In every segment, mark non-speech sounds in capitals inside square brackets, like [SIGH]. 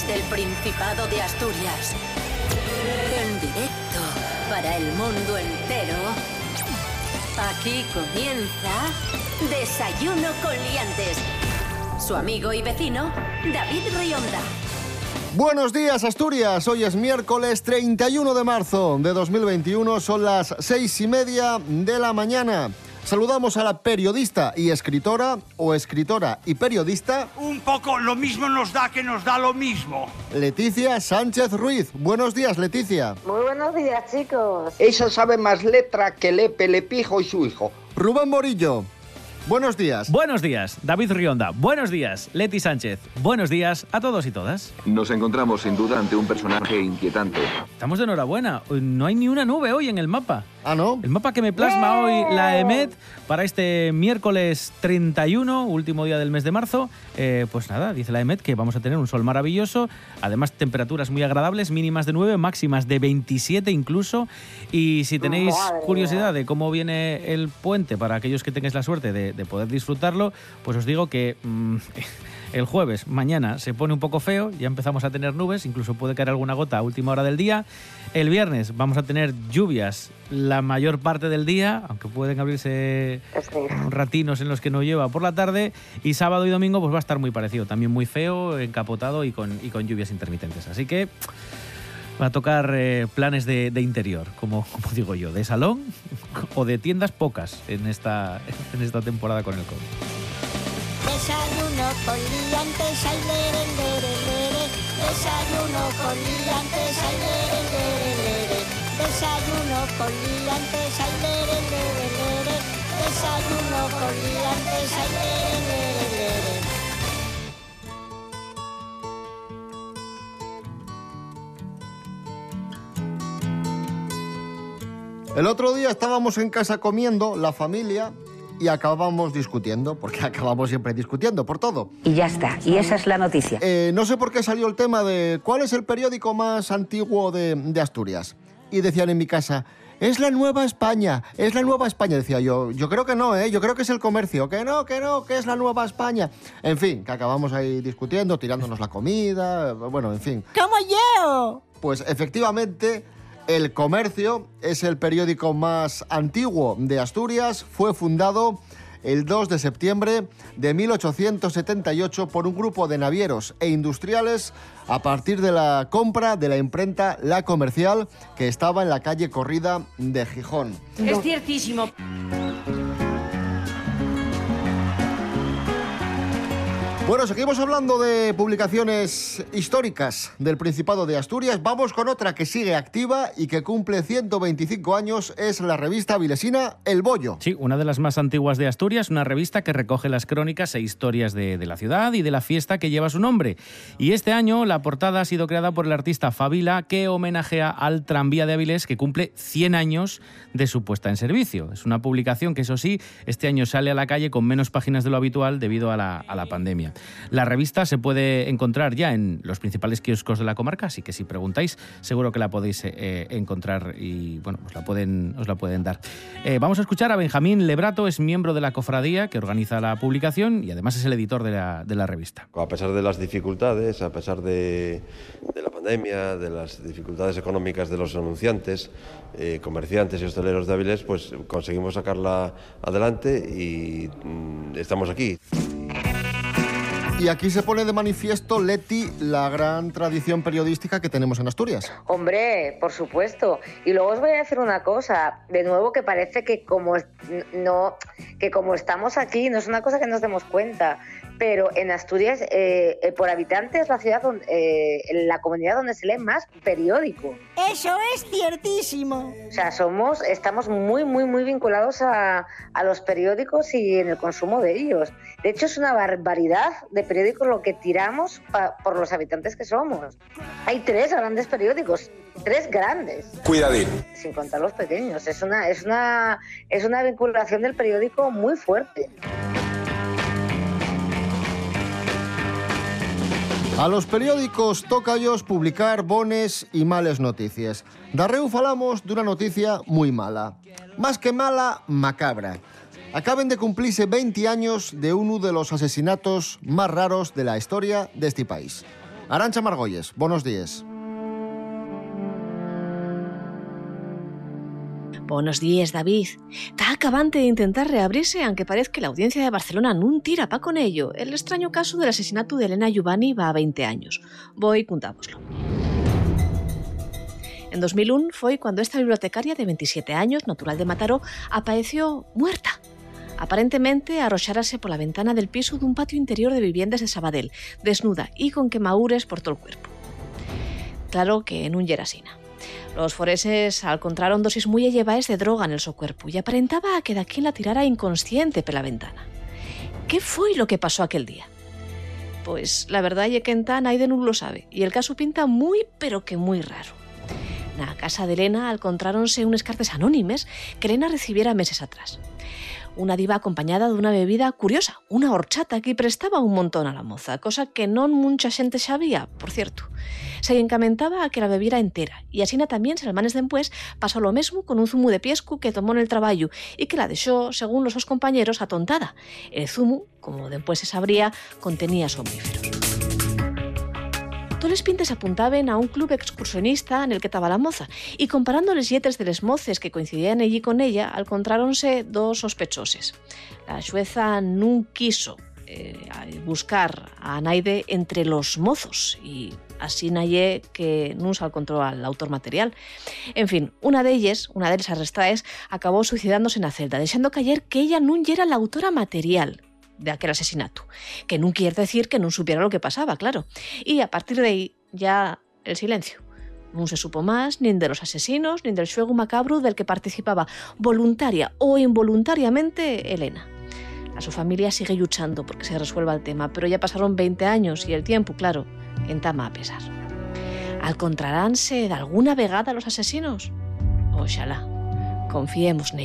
desde el Principado de Asturias. En directo para el mundo entero. Aquí comienza Desayuno con Liantes. Su amigo y vecino, David Rionda. Buenos días Asturias, hoy es miércoles 31 de marzo de 2021, son las seis y media de la mañana. Saludamos a la periodista y escritora, o escritora y periodista, Un poco lo mismo nos da que nos da lo mismo. Leticia Sánchez Ruiz. Buenos días, Leticia. Muy buenos días, chicos. Ella sabe más letra que Lepe, Lepijo y su hijo. Rubén Morillo. Buenos días. Buenos días, David Rionda. Buenos días, Leti Sánchez. Buenos días a todos y todas. Nos encontramos sin duda ante un personaje inquietante. Estamos de enhorabuena. No hay ni una nube hoy en el mapa. Ah, ¿no? El mapa que me plasma hoy la EMET para este miércoles 31, último día del mes de marzo. Eh, pues nada, dice la EMET que vamos a tener un sol maravilloso, además temperaturas muy agradables, mínimas de 9, máximas de 27 incluso. Y si tenéis Madre curiosidad de cómo viene el puente para aquellos que tengáis la suerte de, de poder disfrutarlo, pues os digo que... mm, [LAUGHS] El jueves, mañana, se pone un poco feo, ya empezamos a tener nubes, incluso puede caer alguna gota a última hora del día. El viernes vamos a tener lluvias la mayor parte del día, aunque pueden abrirse Sí. ratinos en los que no lleva por la tarde. Y sábado y domingo pues va a estar muy parecido, también muy feo, encapotado y con, y con lluvias intermitentes. Así que va a tocar eh, planes de, de interior, como, como digo yo, de salón [LAUGHS] o de tiendas pocas en esta, [LAUGHS] en esta temporada con el COVID. Desayuno con liantes, ay, lere, lere, lere. Desayuno con liantes, ay, lere, lere, lere. Desayuno con liantes, ay, lere, lere, lere. Desayuno con liantes, ay, lere, lere, lere. El otro día estábamos en casa comiendo, la familia, y acabamos discutiendo, porque [LAUGHS] acabamos siempre discutiendo por todo. Y ya está. Y esa es la noticia. Eh, no sé por qué salió el tema de cuál es el periódico más antiguo de, de Asturias. Y decían en mi casa, es la Nueva España, es la Nueva España. Decía yo, yo creo que no, ¿eh? yo creo que es el comercio, que no, que no, que es la Nueva España. En fin, que acabamos ahí discutiendo, tirándonos la comida, bueno, en fin. ¡Como yo! Pues efectivamente, El Comercio es el periódico más antiguo de Asturias. Fue fundado el 2 de septiembre de 1878 por un grupo de navieros e industriales a partir de la compra de la imprenta La Comercial que estaba en la calle Corrida de Gijón. Es. Bueno, seguimos hablando de publicaciones históricas del Principado de Asturias. Vamos con otra que sigue activa y que cumple 125 años. Es la revista vilesina El Bollo. Sí, una de las más antiguas de Asturias, una revista que recoge las crónicas e historias de, la ciudad y de la fiesta que lleva su nombre. Y este año la portada ha sido creada por el artista Fabila, que homenajea al tranvía de Avilés, que cumple 100 años de su puesta en servicio. Es una publicación que, eso sí, este año sale a la calle con menos páginas de lo habitual debido a la pandemia. La revista se puede encontrar ya en los principales kioscos de la comarca, así que si preguntáis, seguro que la podéis eh, encontrar y bueno, os la pueden, os la pueden dar. Eh, vamos a escuchar a Benjamín Lebrato, es miembro de la cofradía que organiza la publicación y además es el editor de la, revista. A pesar de las dificultades, a pesar de, de la pandemia, de las dificultades económicas de los anunciantes, eh, comerciantes y hosteleros de Avilés, pues conseguimos sacarla adelante y mm, estamos aquí. Y aquí se pone de manifiesto, Leti, la gran tradición periodística que tenemos en Asturias. Hombre, por supuesto. Y luego os voy a decir una cosa, de nuevo que parece que como no, que como estamos aquí, no es una cosa que nos demos cuenta, pero en Asturias, eh, eh, por habitante es la ciudad donde, eh, la comunidad donde se lee más periódico. Eso es ciertísimo. O sea, somos, estamos muy, muy, muy vinculados a, a los periódicos y en el consumo de ellos. De hecho, es una barbaridad de periódicos lo que tiramos pa- por los habitantes que somos. Hay tres grandes periódicos, tres grandes, Cuidadín. sin contar los pequeños. Es una, es una, es una vinculación del periódico muy fuerte. A los periódicos toca ellos publicar bones y males noticias. Darreu falamos d'una noticia muy mala. Más que mala, macabra. Acaben de cumplirse 20 años de uno de los asesinatos más raros de la historia de este país. Arancha Margolles, buenos días. Buenos días, David. Está acabante de intentar reabrirse, aunque parece que la audiencia de Barcelona no tira pa con ello. El extraño caso del asesinato de Elena Giovanni va a 20 años. Voy contámoslo. En 2001 fue cuando esta bibliotecaria de 27 años, natural de Mataró, apareció muerta. Aparentemente arrochárase por la ventana del piso de un patio interior de viviendas de Sabadell, desnuda y con quemaúres por todo el cuerpo. Claro que en un yerasina. Los forenses encontraron dosis muy elevadas de droga en el su cuerpo y aparentaba que de la tirara inconsciente por la ventana. ¿Qué fue lo que pasó aquel día? Pues la verdad es que en tan no lo sabe y el caso pinta muy pero que muy raro. Na casa de Elena encontráronse unas cartas anónimes que Elena recibiera meses atrás. Una diva acompañada de una bebida curiosa, una horchata que prestaba un montón a la moza, cosa que no mucha gente sabía, por cierto. Se encamentaba a que la bebiera entera, y así también semanas después pasó lo mismo con un zumo de piescu que tomó en el trabajo y que la dejó, según los dos compañeros, atontada. El zumo, como después se sabría, contenía somníferos. Todos los pintes apuntaban a un club excursionista en el que estaba la moza, y comparando los yetres de los moces que coincidían allí con ella, encontráronse dos sospechosos. La jueza no quiso eh, buscar a Naide entre los mozos y así nadie que se encontró al autor material. En fin, una de ellas, una de las arrestadas, acabó suicidándose en la celda, dejando caer que ella no era la autora material, de aquel asesinato. Que no quiere decir que no supiera lo que pasaba, claro. Y a partir de ahí ya el silencio. No se supo más ni de los asesinos ni del juego macabro del que participaba voluntaria o involuntariamente Elena. A su familia sigue luchando porque se resuelva el tema, pero ya pasaron 20 años y el tiempo, claro, entama a pesar. ¿Alcontraránse de alguna vegada los asesinos? Ojalá. Confiemos en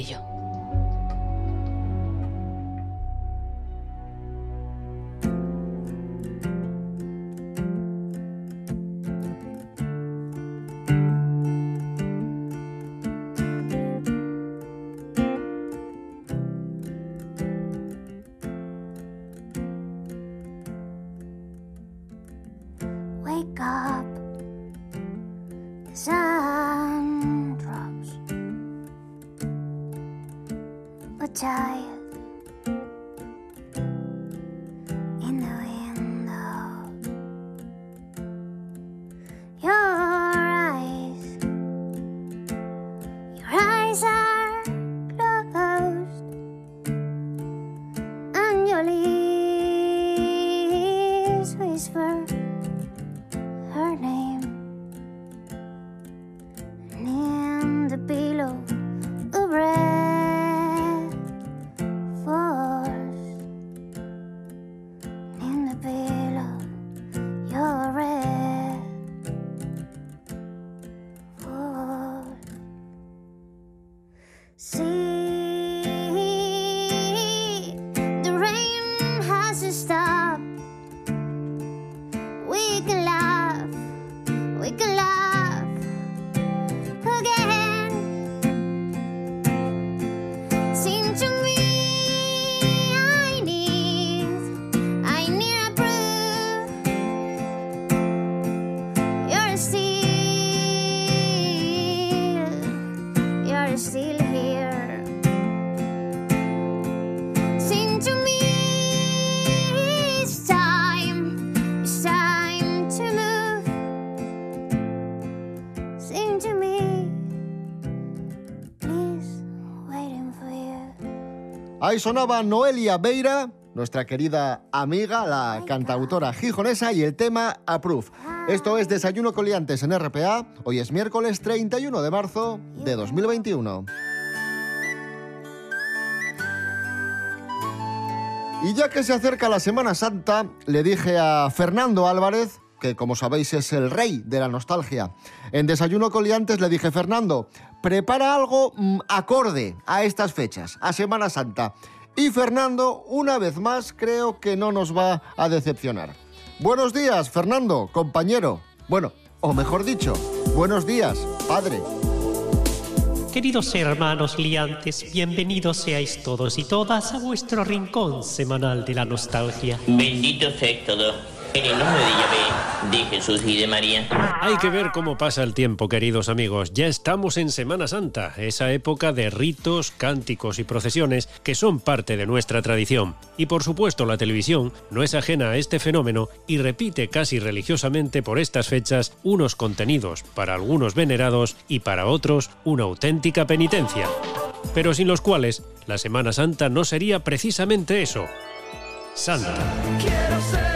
Ahí sonaba Noelia Beira, nuestra querida amiga, la cantautora gijonesa, y el tema Approve. Esto es Desayuno Coliantes en RPA. Hoy es miércoles 31 de marzo de 2021. Y ya que se acerca la Semana Santa, le dije a Fernando Álvarez, que como sabéis es el rey de la nostalgia, en Desayuno Coliantes le dije, Fernando, prepara algo mm, acorde a estas fechas, a Semana Santa. Y Fernando, una vez más, creo que no nos va a decepcionar. Buenos días, Fernando, compañero. Bueno, o mejor dicho, buenos días, padre. Queridos hermanos liantes, bienvenidos seáis todos y todas a vuestro rincón semanal de la nostalgia. Bendito sea todo. En el nombre de Yahvé, de Jesús y de María. Hay que ver cómo pasa el tiempo, queridos amigos. Ya estamos en Semana Santa, esa época de ritos, cánticos y procesiones que son parte de nuestra tradición. Y por supuesto, la televisión no es ajena a este fenómeno y repite casi religiosamente por estas fechas unos contenidos para algunos venerados y para otros una auténtica penitencia. Pero sin los cuales la Semana Santa no sería precisamente eso. Santa. Quiero ser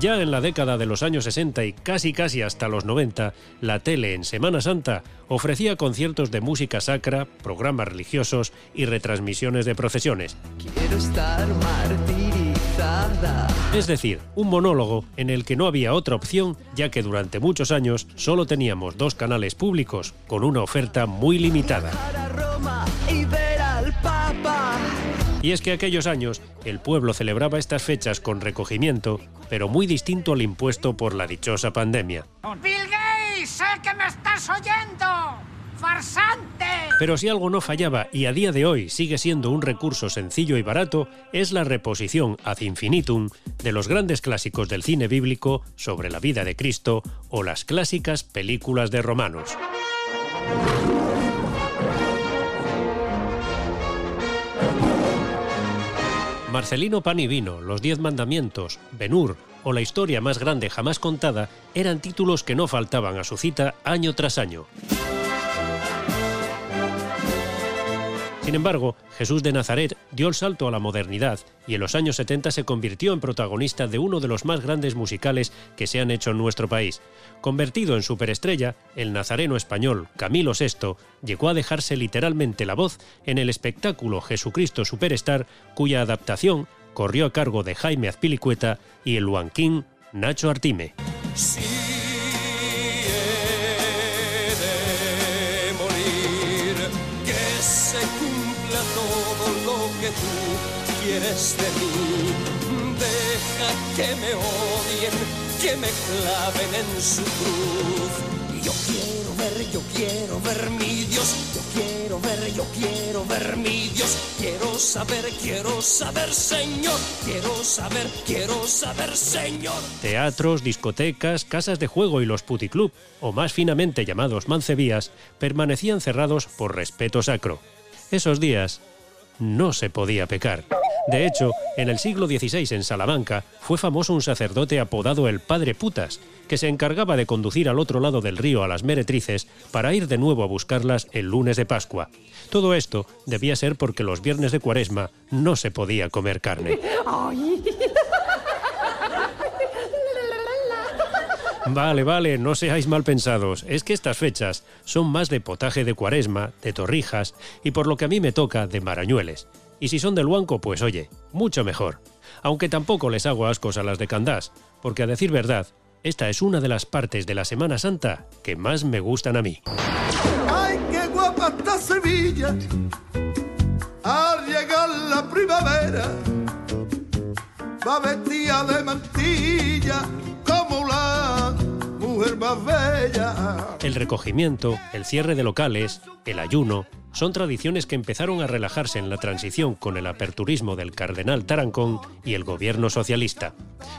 Ya en la década de los años 60 y casi casi hasta los 90, la tele en Semana Santa ofrecía conciertos de música sacra, programas religiosos y retransmisiones de procesiones. Quiero estar martirizada. Es decir, un monólogo en el que no había otra opción ya que durante muchos años solo teníamos dos canales públicos con una oferta muy limitada. Roma y. Y es que aquellos años el pueblo celebraba estas fechas con recogimiento, pero muy distinto al impuesto por la dichosa pandemia. ¡Bill Gates! ¡Sé que me estás oyendo! ¡Farsante! Pero si algo no fallaba y a día de hoy sigue siendo un recurso sencillo y barato, es la reposición ad infinitum de los grandes clásicos del cine bíblico sobre la vida de Cristo o las clásicas películas de romanos. Marcelino Pan y Vino, Los Diez Mandamientos, Benur o La historia más grande jamás contada eran títulos que no faltaban a su cita año tras año. Sin embargo, Jesús de Nazaret dio el salto a la modernidad y en los años 70 se convirtió en protagonista de uno de los más grandes musicales que se han hecho en nuestro país. Convertido en superestrella, el nazareno español Camilo VI llegó a dejarse literalmente la voz en el espectáculo Jesucristo Superstar, cuya adaptación corrió a cargo de Jaime Azpilicueta y el huanquín Nacho Artime. Quieres de mí. Deja que me odien, que me claven en su cruz. Yo quiero ver, yo quiero ver mi Dios. Yo quiero ver, yo quiero ver mi Dios. Quiero saber, quiero saber, Señor. Quiero saber, quiero saber, Señor. Teatros, discotecas, casas de juego y los puticlub, o más finamente llamados mancebías, permanecían cerrados por respeto sacro. Esos días no se podía pecar. De hecho, en el siglo XVI en Salamanca fue famoso un sacerdote apodado el Padre Putas, que se encargaba de conducir al otro lado del río a las meretrices para ir de nuevo a buscarlas el lunes de Pascua. Todo esto debía ser porque los viernes de Cuaresma no se podía comer carne. [LAUGHS] Vale, vale, no seáis mal pensados. Es que estas fechas son más de potaje de cuaresma, de torrijas y por lo que a mí me toca, de marañueles. Y si son del Huanco, pues oye, mucho mejor. Aunque tampoco les hago ascos a las de Candás, porque a decir verdad, esta es una de las partes de la Semana Santa que más me gustan a mí. ¡Ay, qué guapa está Sevilla! Al llegar la primavera, va de mantilla El recogimiento, el cierre de locales, el ayuno, son tradiciones que empezaron a relajarse en la transición con el aperturismo del cardenal Tarancón y el gobierno socialista.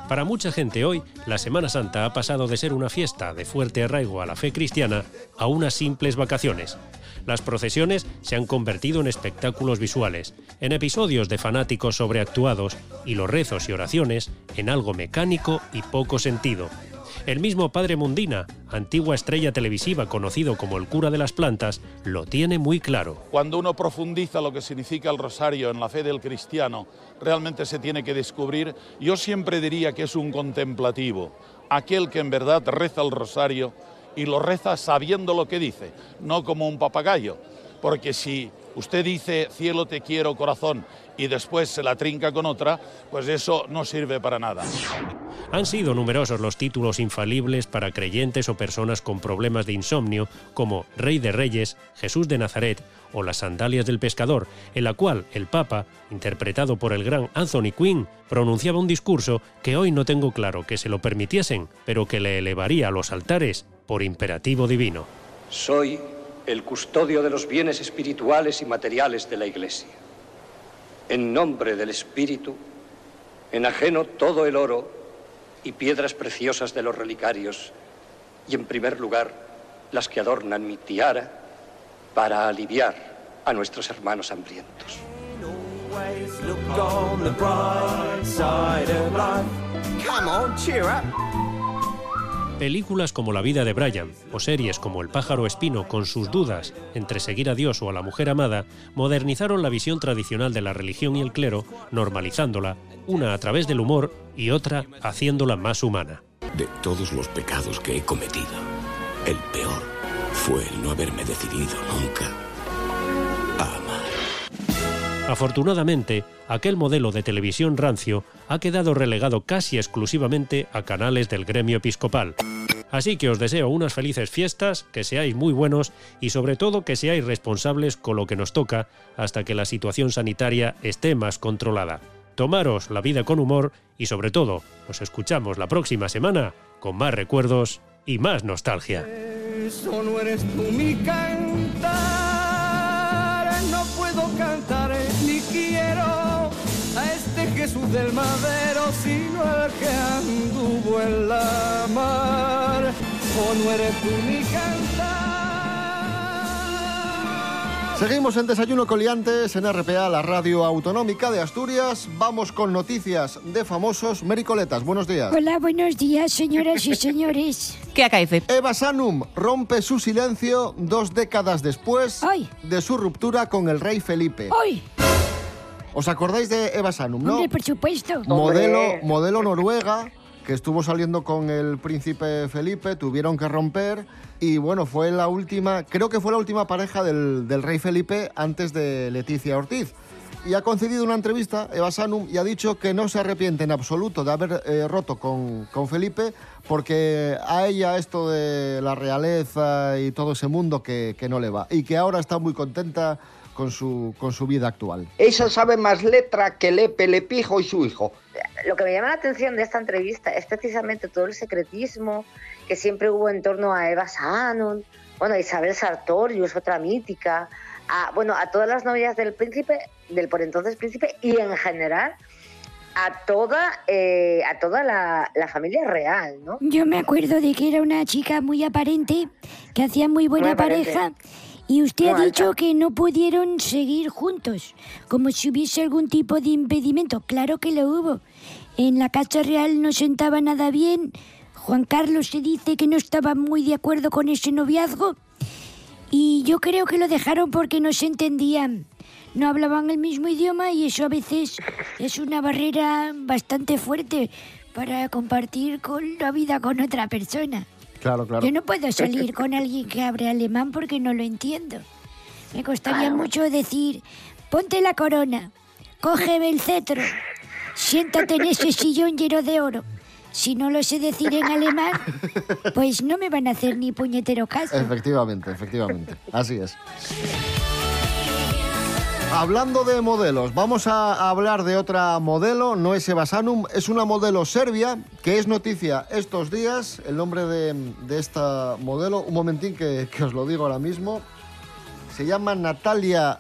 Para mucha gente hoy, la Semana Santa ha pasado de ser una fiesta de fuerte arraigo a la fe cristiana a unas simples vacaciones. Las procesiones se han convertido en espectáculos visuales, en episodios de fanáticos sobreactuados y los rezos y oraciones en algo mecánico y poco sentido. El mismo padre Mundina, antigua estrella televisiva conocido como el cura de las plantas, lo tiene muy claro. Cuando uno profundiza lo que significa el rosario en la fe del cristiano, realmente se tiene que descubrir. Yo siempre diría que es un contemplativo, aquel que en verdad reza el rosario y lo reza sabiendo lo que dice, no como un papagayo. Porque si usted dice cielo te quiero corazón y después se la trinca con otra, pues eso no sirve para nada. Han sido numerosos los títulos infalibles para creyentes o personas con problemas de insomnio, como Rey de Reyes, Jesús de Nazaret o Las Sandalias del Pescador, en la cual el Papa, interpretado por el gran Anthony Quinn, pronunciaba un discurso que hoy no tengo claro que se lo permitiesen, pero que le elevaría a los altares por imperativo divino. Soy el custodio de los bienes espirituales y materiales de la Iglesia. En nombre del Espíritu, enajeno todo el oro y piedras preciosas de los relicarios, y en primer lugar las que adornan mi tiara, para aliviar a nuestros hermanos hambrientos. Películas como La vida de Brian o series como El pájaro espino con sus dudas entre seguir a Dios o a la mujer amada modernizaron la visión tradicional de la religión y el clero, normalizándola, una a través del humor y otra haciéndola más humana. De todos los pecados que he cometido, el peor fue el no haberme decidido nunca. Afortunadamente, aquel modelo de televisión rancio ha quedado relegado casi exclusivamente a canales del gremio episcopal. Así que os deseo unas felices fiestas, que seáis muy buenos y sobre todo que seáis responsables con lo que nos toca hasta que la situación sanitaria esté más controlada. Tomaros la vida con humor y sobre todo, nos escuchamos la próxima semana con más recuerdos y más nostalgia. Del madero, sino al que anduvo en la mar. O no eres tú mi cantar. Seguimos en Desayuno Coliantes en RPA, la radio autonómica de Asturias. Vamos con noticias de famosos. Mericoletas, buenos días. Hola, buenos días, señoras y señores. [LAUGHS] ¿Qué acaece? Eva Sanum rompe su silencio dos décadas después de su ruptura con el rey Felipe. ¡Ay! ¿Os acordáis de Eva Sanum, no? Hombre, por supuesto. Modelo, modelo noruega que estuvo saliendo con el príncipe Felipe, tuvieron que romper y bueno, fue la última, creo que fue la última pareja del, del rey Felipe antes de Leticia Ortiz. Y ha concedido una entrevista, Eva Sanum, y ha dicho que no se arrepiente en absoluto de haber eh, roto con, con Felipe, porque a ella esto de la realeza y todo ese mundo que, que no le va. Y que ahora está muy contenta con su, con su vida actual. Esa sabe más letra que Lepe, Lepijo y su hijo. Lo que me llama la atención de esta entrevista es precisamente todo el secretismo que siempre hubo en torno a Eva Sanon, bueno, a Isabel Sartorius, otra mítica, a, bueno, a todas las novias del príncipe, del por entonces príncipe, y en general a toda, eh, a toda la, la familia real, ¿no? Yo me acuerdo de que era una chica muy aparente, que hacía muy buena Muy aparente. pareja. Y usted ha dicho que no pudieron seguir juntos, como si hubiese algún tipo de impedimento. Claro que lo hubo. En la Casa Real no sentaba nada bien. Juan Carlos se dice que no estaba muy de acuerdo con ese noviazgo. Y yo creo que lo dejaron porque no se entendían. No hablaban el mismo idioma y eso a veces es una barrera bastante fuerte para compartir con la vida con otra persona. Claro, claro. Yo no puedo salir con alguien que hable alemán porque no lo entiendo. Me costaría mucho decir, ponte la corona, cógeme el cetro, siéntate en ese sillón lleno de oro. Si no lo sé decir en alemán, pues no me van a hacer ni puñetero caso. Efectivamente, efectivamente. Así es. Hablando de modelos, vamos a hablar de otra modelo, no es Eva Sanum, es una modelo serbia que es noticia estos días. El nombre de, de esta modelo, un momentín que, que os lo digo ahora mismo, se llama Natalia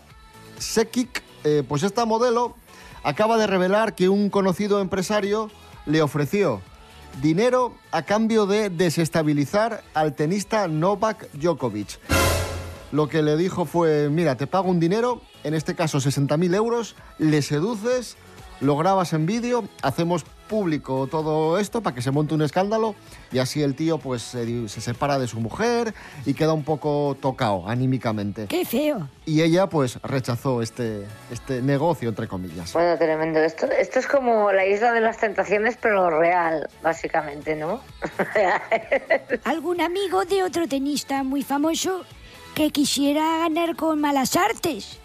Sekic. Eh, pues esta modelo acaba de revelar que un conocido empresario le ofreció dinero a cambio de desestabilizar al tenista Novak Djokovic. Lo que le dijo fue, mira, te pago un dinero, en este caso 60.000 euros, le seduces, lo grabas en vídeo, hacemos público todo esto para que se monte un escándalo y así el tío pues se, se separa de su mujer y queda un poco tocado anímicamente. ¡Qué feo! Y ella pues rechazó este, este negocio, entre comillas. Bueno, tremendo. Esto, esto es como la isla de las tentaciones, pero real, básicamente, ¿no? [LAUGHS] ¿Algún amigo de otro tenista muy famoso que quisiera ganar con malas artes?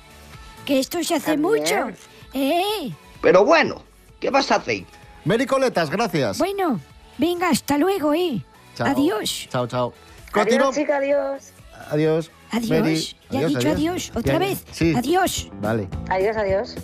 Que esto se hace También. mucho. ¿Eh? Pero bueno, ¿qué vas a hacer? Mericoletas, gracias. Bueno, venga, hasta luego, ¿eh? Chao. Adiós. Chao, chao. Adiós, chica, adiós. Adiós. Adiós. Mary. Ya he dicho adiós. ¿Otra Ya- vez? Sí. Adiós. Vale. Adiós, adiós.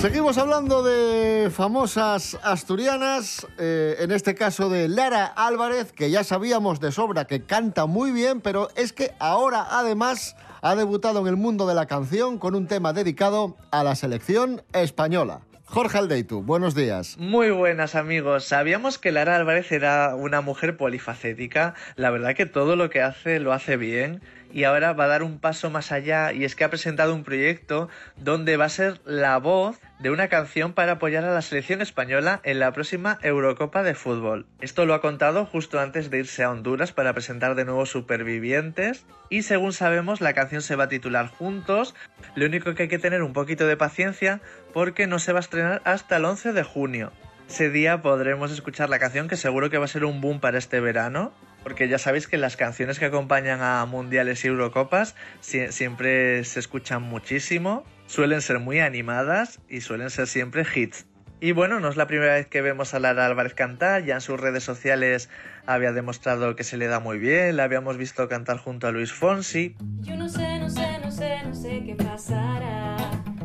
Seguimos hablando de famosas asturianas, eh, en este caso de Lara Álvarez, que ya sabíamos de sobra que canta muy bien, pero es que ahora además ha debutado en el mundo de la canción con un tema dedicado a la selección española. Jorge Aldeitu, buenos días. Muy buenas amigos. Sabíamos que Lara Álvarez era una mujer polifacética. La verdad que todo lo que hace lo hace bien. Y ahora va a dar un paso más allá y es que ha presentado un proyecto donde va a ser la voz de una canción para apoyar a la selección española en la próxima Eurocopa de Fútbol. Esto lo ha contado justo antes de irse a Honduras para presentar de nuevo Supervivientes y según sabemos la canción se va a titular Juntos. Lo único que hay que tener un poquito de paciencia porque no se va a estrenar hasta el 11 de junio. Ese día podremos escuchar la canción que seguro que va a ser un boom para este verano. Porque ya sabéis que las canciones que acompañan a mundiales y Eurocopas sie- siempre se escuchan muchísimo, suelen ser muy animadas y suelen ser siempre hits. Y bueno, no es la primera vez que vemos a Lara Álvarez cantar, ya en sus redes sociales había demostrado que se le da muy bien, la habíamos visto cantar junto a Luis Fonsi. Yo no sé, no sé, no sé, no sé qué pasará.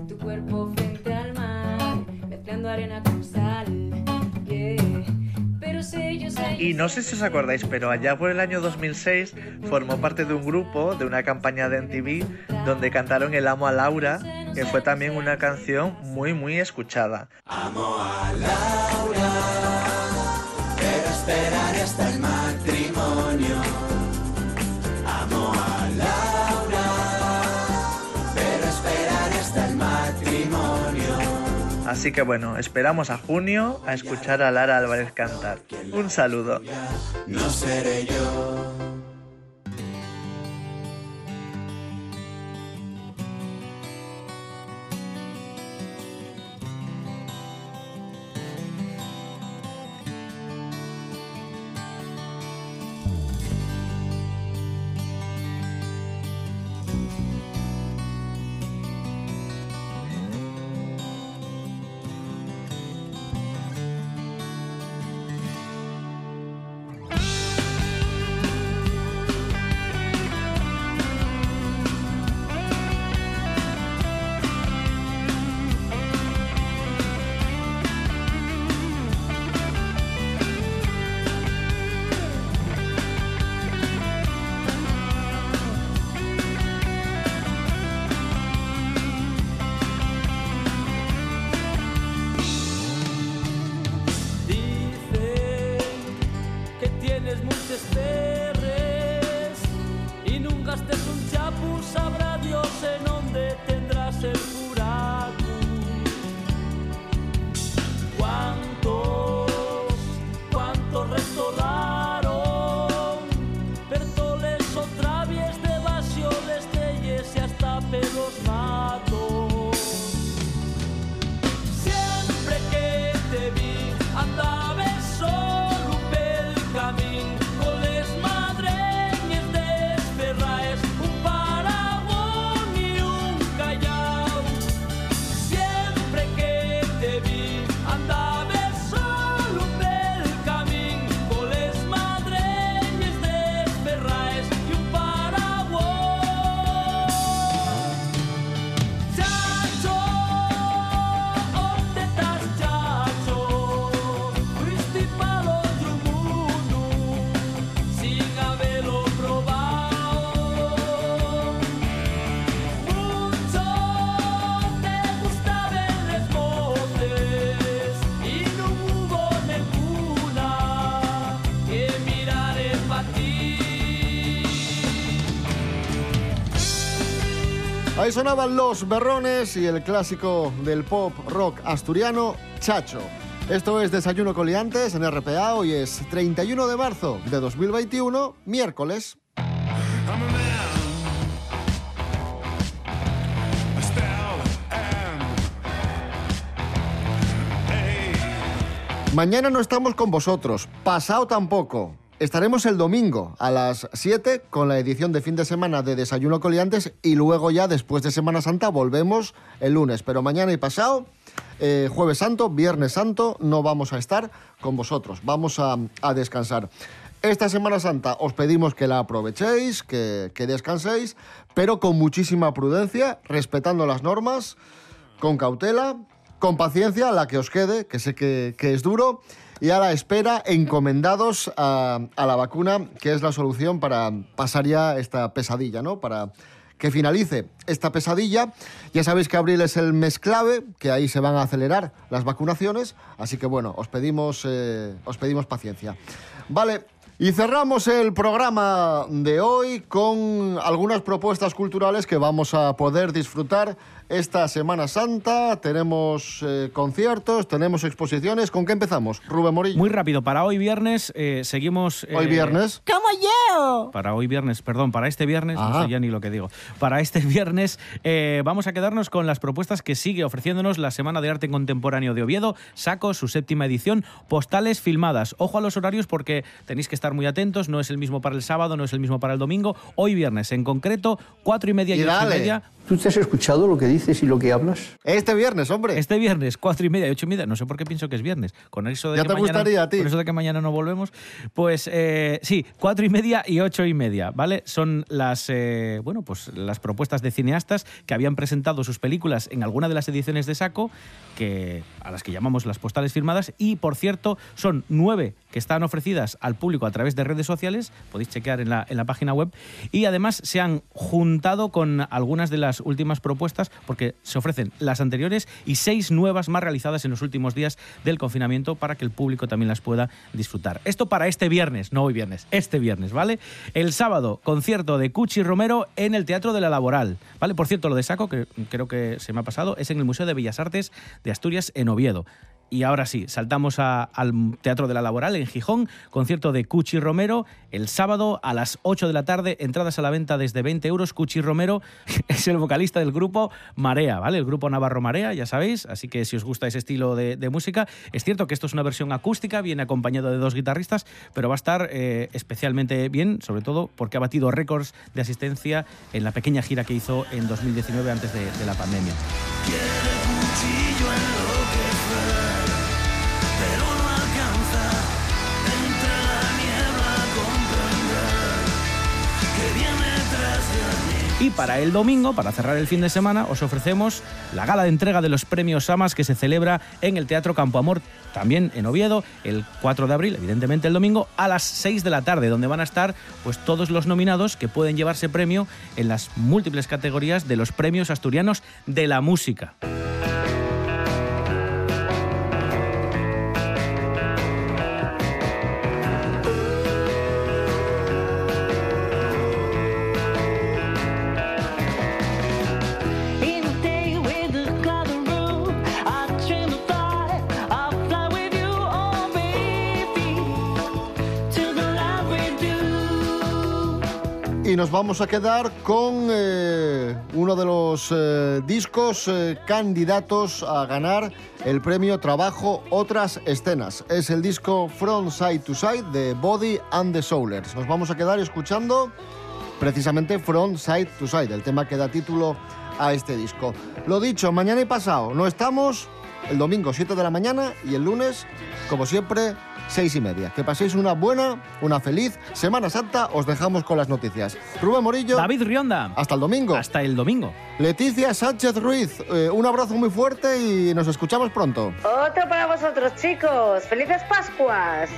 Tu cuerpo frente al mar, mezclando arena con Y no sé si os acordáis, pero allá por el año 2006 formó parte de un grupo, de una campaña de MTV, donde cantaron El Amo a Laura, que fue también una canción muy, muy escuchada. Amo a Laura, pero esperaré hasta el matrimonio. Así que bueno, esperamos a junio a escuchar a Lara Álvarez cantar. Un saludo. No seré yo. Sonaban los berrones y el clásico del pop rock asturiano, Chacho. Esto es Desayuno Coliantes en RPA. Hoy es 31 de marzo de 2021, miércoles. Mañana no estamos con vosotros, pasado tampoco. Estaremos el domingo a las 7 con la edición de fin de semana de Desayuno Coliantes y luego ya después de Semana Santa volvemos el lunes. Pero mañana y pasado, eh, jueves santo, viernes santo, no vamos a estar con vosotros. Vamos a, descansar. Esta Semana Santa os pedimos que la aprovechéis, que, descanséis, pero con muchísima prudencia, respetando las normas, con cautela, con paciencia, la que os quede, que sé que es duro, y a la espera, encomendados a, la vacuna, que es la solución para pasar ya esta pesadilla, ¿no? Para que finalice esta pesadilla. Ya sabéis que abril es el mes clave, que ahí se van a acelerar las vacunaciones, así que bueno, os pedimos, eh, os pedimos paciencia. Vale, y cerramos el programa de hoy con algunas propuestas culturales que vamos a poder disfrutar esta Semana Santa. Tenemos eh, conciertos, tenemos exposiciones. ¿Con qué empezamos? Rubén Morillo. Muy rápido, para hoy viernes eh, seguimos... Hoy eh, viernes. ¡Como yo! Para hoy viernes, perdón, para este viernes, no sé ya ni lo que digo. Para este [LAUGHS] viernes eh, vamos a quedarnos con las propuestas que sigue ofreciéndonos la Semana de Arte Contemporáneo de Oviedo, Saco, su séptima edición, postales filmadas. Ojo a los horarios porque tenéis que estar muy atentos, no es el mismo para el sábado, no es el mismo para el domingo. Hoy viernes, en concreto, cuatro y media y, Y ocho y dale. media. ¿Tú te has escuchado lo que dices y lo que hablas? Este viernes, hombre. Este viernes, cuatro y media y ocho y media. No sé por qué pienso que es viernes. Con eso de Ya que te mañana- gustaría a ti. Con eso de que mañana no volvemos. Pues eh, sí, cuatro y media y ocho y media, ¿vale? Son las, eh, bueno, pues las propuestas de cineastas que habían presentado sus películas en alguna de las ediciones de Saco, que, a las que llamamos las postales firmadas. Y, por cierto, son nueve que están ofrecidas al público a través de redes sociales. Podéis chequear en la, en la página web. Y además se han juntado con algunas de las últimas propuestas porque se ofrecen las anteriores y seis nuevas más realizadas en los últimos días del confinamiento para que el público también las pueda disfrutar. Esto para este viernes, no hoy viernes, este viernes, ¿vale? El sábado, concierto de Cuchi Romero en el Teatro de la Laboral, ¿vale? Por cierto, lo de Saco, que creo que se me ha pasado, es en el Museo de Bellas Artes de Asturias en Oviedo. Y ahora sí, saltamos al Teatro de la Laboral en Gijón, concierto de Cuchi Romero el sábado a las 8 de la tarde, entradas a la venta desde 20 euros. Cuchi Romero [LAUGHS] es el vocalista del grupo Marea, ¿vale? El grupo Navarro Marea, ya sabéis, así que si os gusta ese estilo de, de música, es cierto que esto es una versión acústica, viene acompañado de dos guitarristas, pero va a estar eh, especialmente bien, sobre todo porque ha batido récords de asistencia en la pequeña gira que hizo en 2019 antes de, de la pandemia. Y para el domingo, para cerrar el fin de semana, os ofrecemos la gala de entrega de los premios Samas que se celebra en el Teatro Campo Amor, también en Oviedo, el 4 de abril, evidentemente el domingo, a las 6 de la tarde, donde van a estar pues, todos los nominados que pueden llevarse premio en las múltiples categorías de los premios asturianos de la música. Y nos vamos a quedar con eh, uno de los eh, discos eh, candidatos a ganar el premio Trabajo Otras Escenas. Es el disco From Side to Side de Body and the Soulers. Nos vamos a quedar escuchando precisamente From Side to Side, el tema que da título a este disco. Lo dicho, mañana y pasado no estamos, el domingo 7 de la mañana y el lunes, como siempre, 6 y media. Que paséis una buena, una feliz Semana Santa. Os dejamos con las noticias. Rubén Morillo. David Rionda. Hasta el domingo. Hasta el domingo. Leticia Sánchez Ruiz. eh, un abrazo muy fuerte y nos escuchamos pronto. Otro para vosotros, chicos. ¡Felices Pascuas!